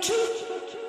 two.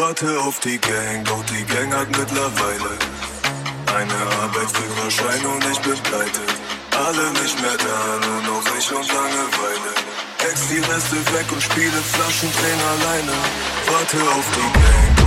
warte auf die Gang, doch die Gang hat mittlerweile eine Arbeit für Überschein und ich bin pleite. Alle nicht mehr da, nur noch ich und Langeweile. Ex die Reste weg und spiele Flaschendrehen alleine. Warte auf die Gang.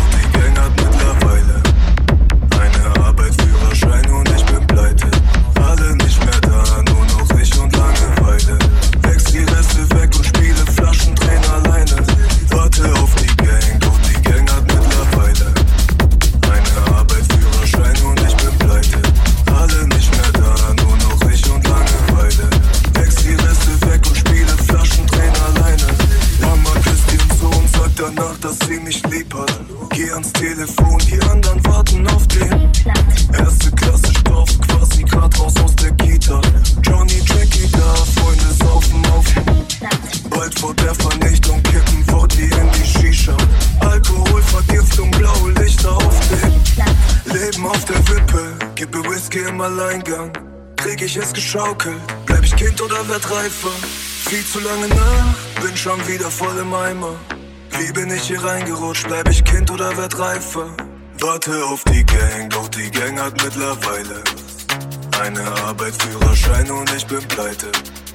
Reifer. Viel zu lange nach, bin schon wieder voll im Eimer. Wie bin ich hier reingerutscht? Bleib ich Kind oder werd reifer? Warte auf die Gang, doch die Gang hat mittlerweile eine Arbeit, Führerschein und ich bin pleite.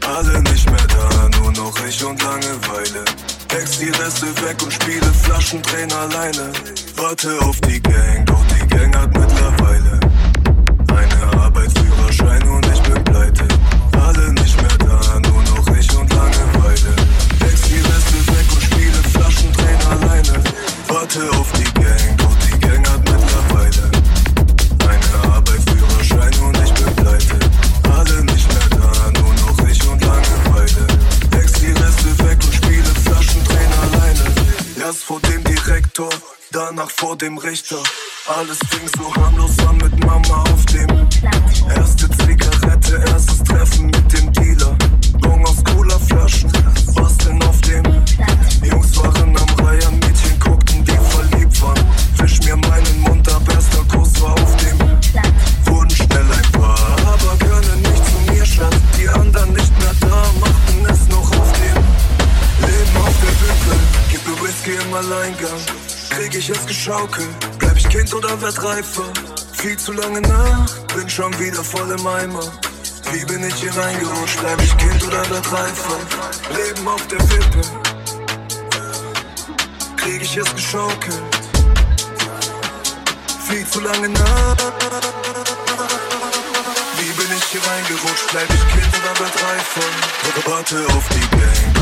Alle nicht mehr da, nur noch ich und Langeweile. Text die Reste weg und spiele Flaschentränen alleine. Warte auf die Gang, vor dem Richter. Alles fing so harmlos an mit Mama auf dem. Erste Zigarette, erstes Treffen mit dem Dealer. Bong aus Cola-Flaschen, was denn auf dem? Schaukeln. Bleib ich Kind oder werd reifer? Viel zu lange nach, bin schon wieder voll im Eimer. Wie bin ich hier reingerutscht? Bleib ich Kind oder werd reifer? Leben auf der Wippe. Krieg ich es geschaukelt? Viel zu lange nach. Wie bin ich hier reingerutscht? Bleib ich Kind oder werd reifer? Warte auf die Gang.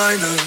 eyeliner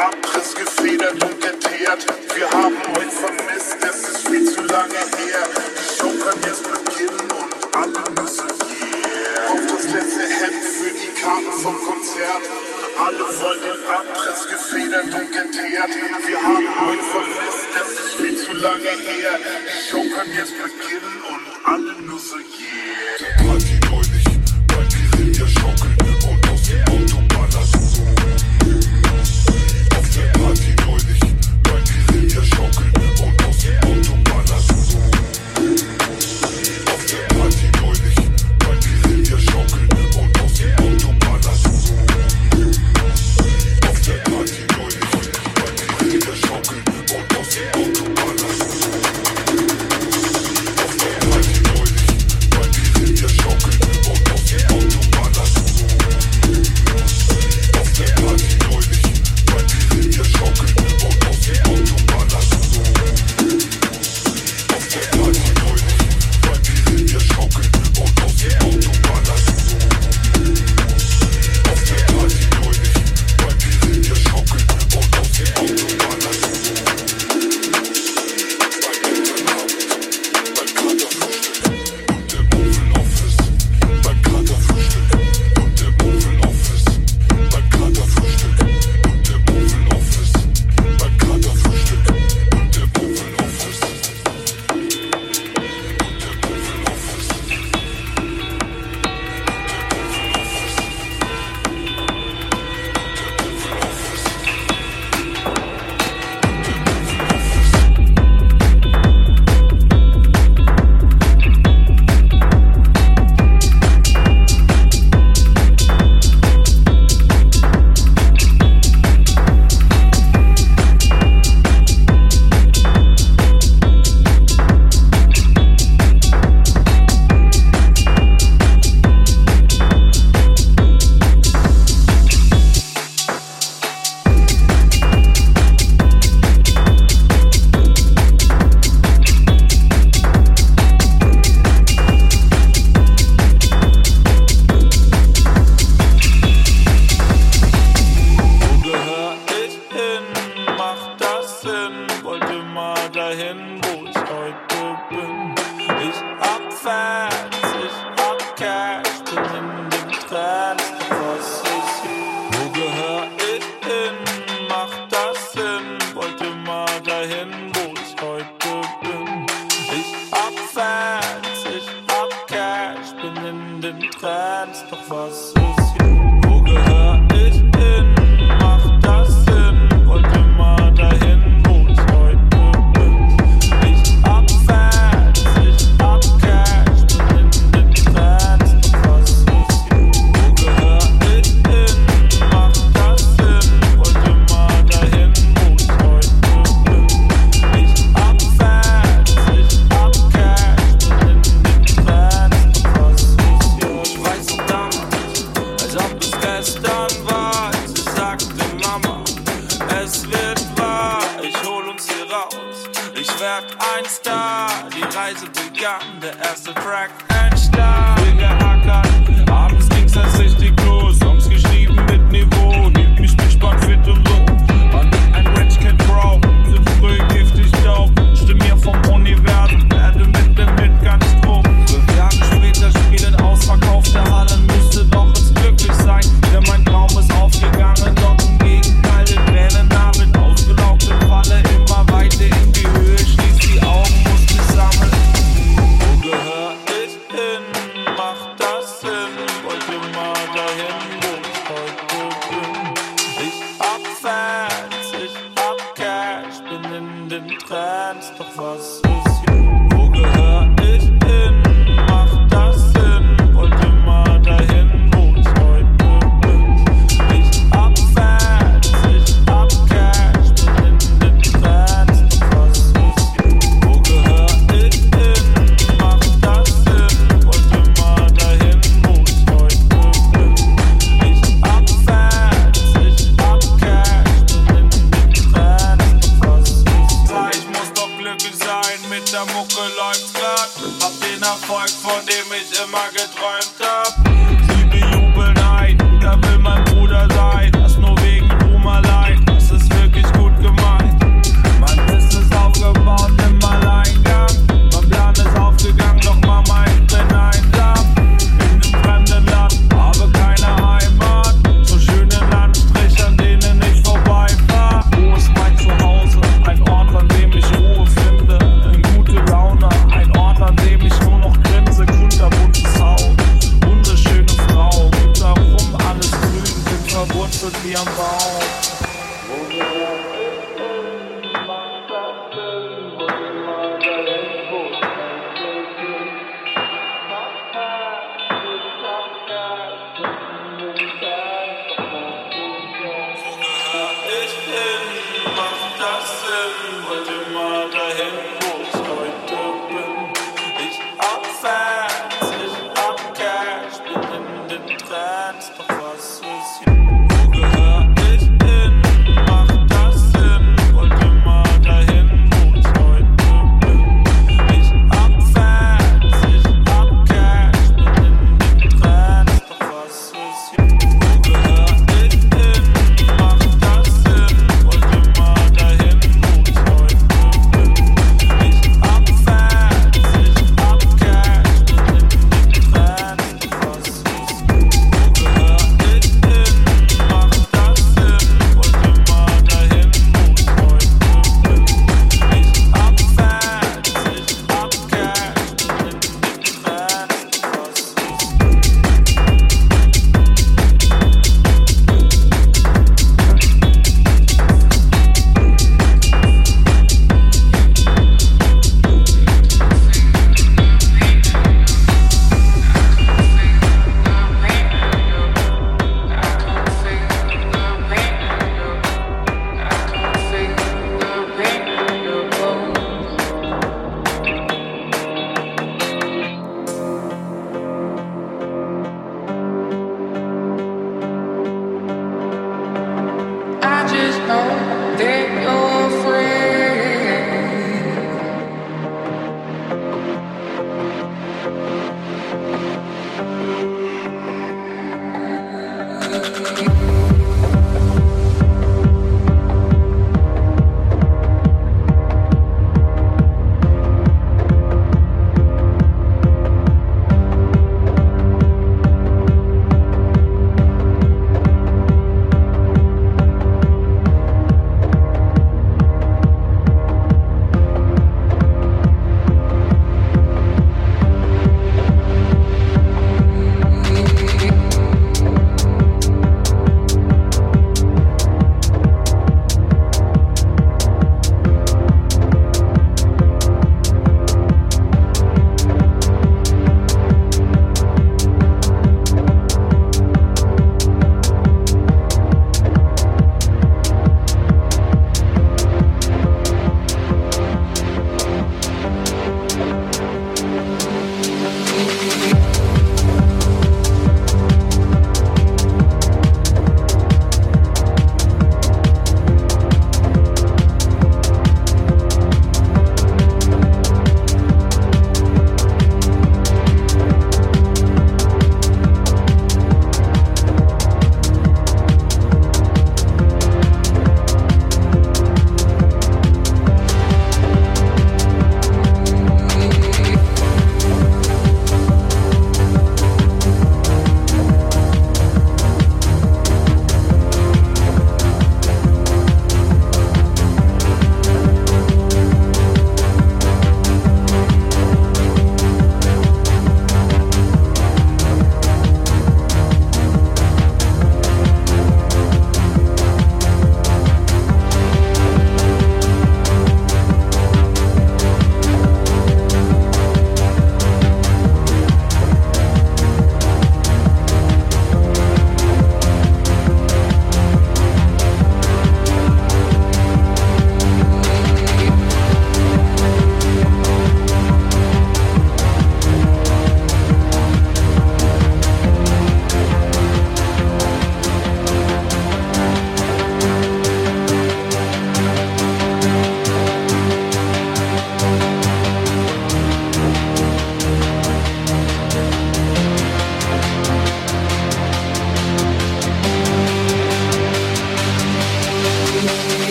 Abriss gefedert und geteert. Wir haben euch vermisst, es ist viel zu lange her. Die Show kann jetzt beginnen und alle müssen hier. Auf das letzte Hemd für die Karten vom Konzert. Alle wollen den Abriss gefedert und geteert. Wir haben euch vermisst, es ist viel zu lange her. Die Show kann jetzt beginnen.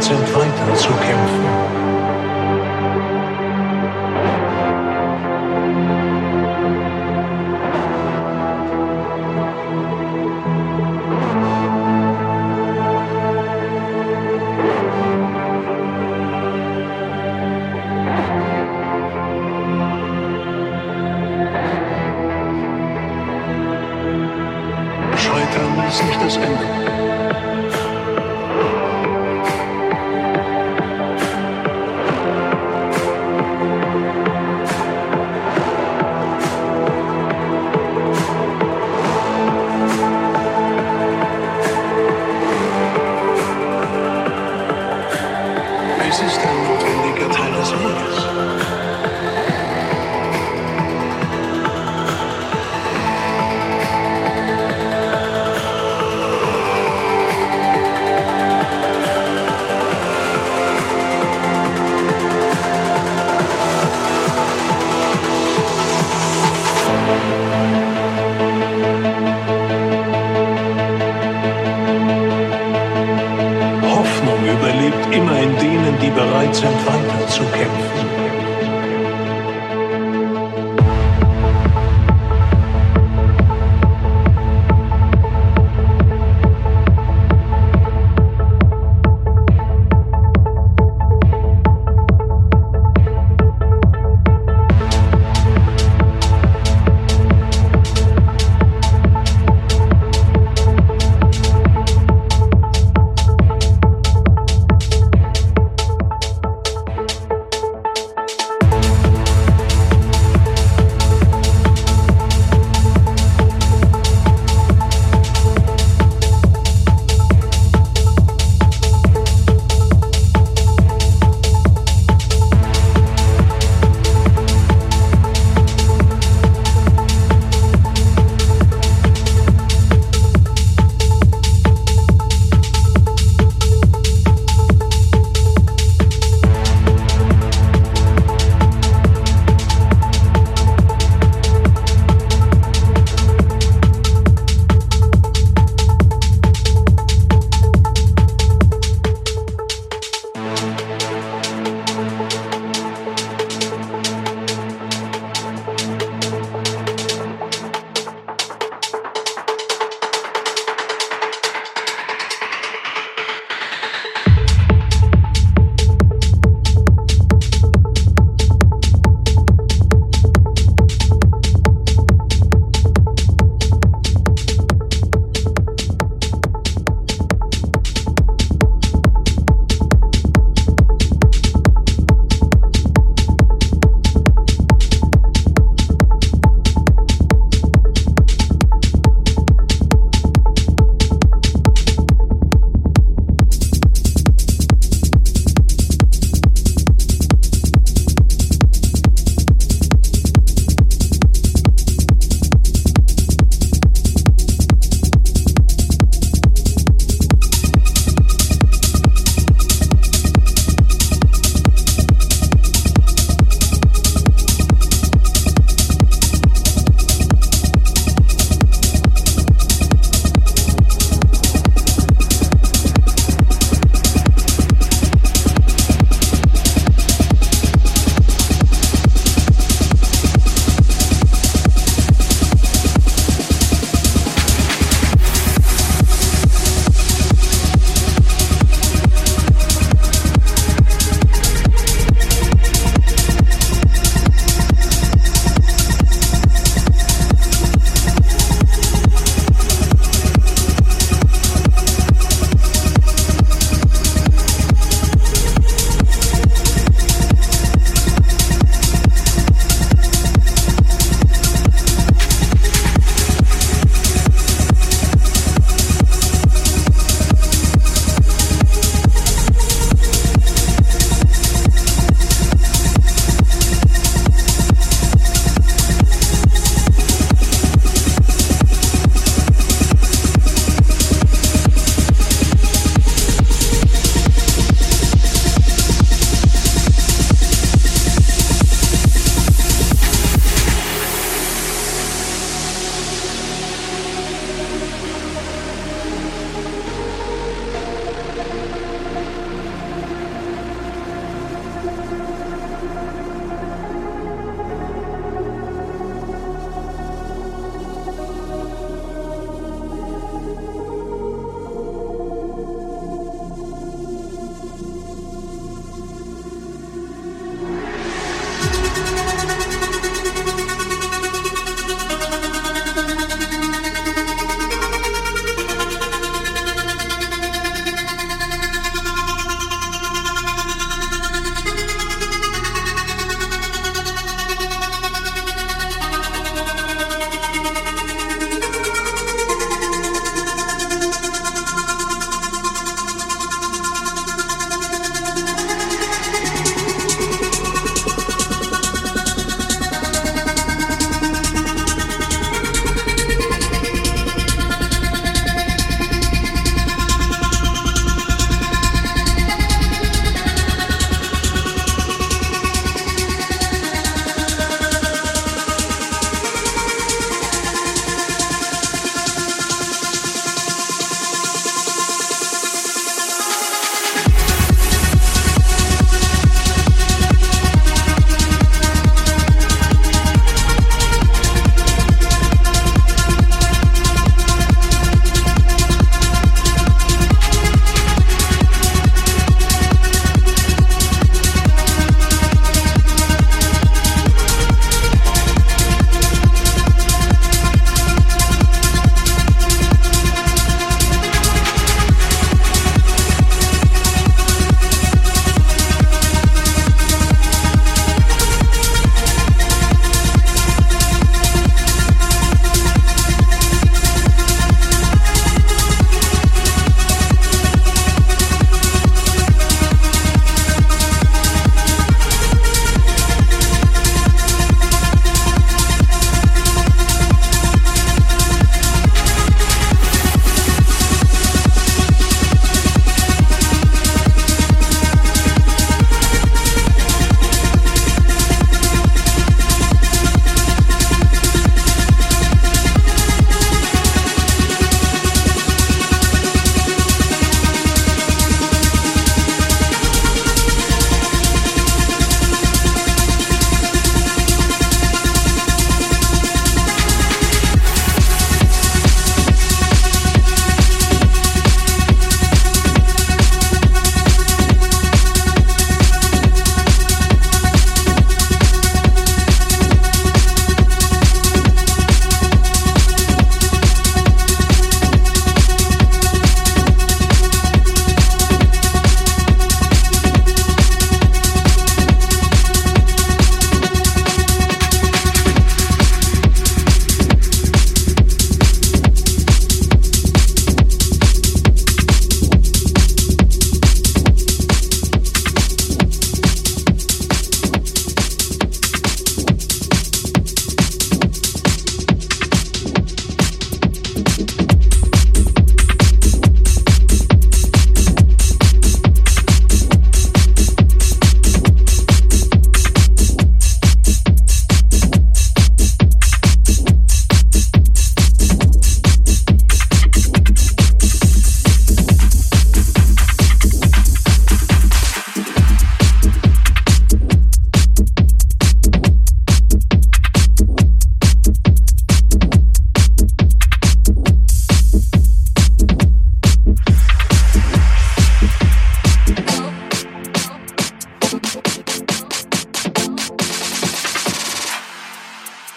19 weiter zu kämpfen.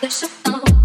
There's a song.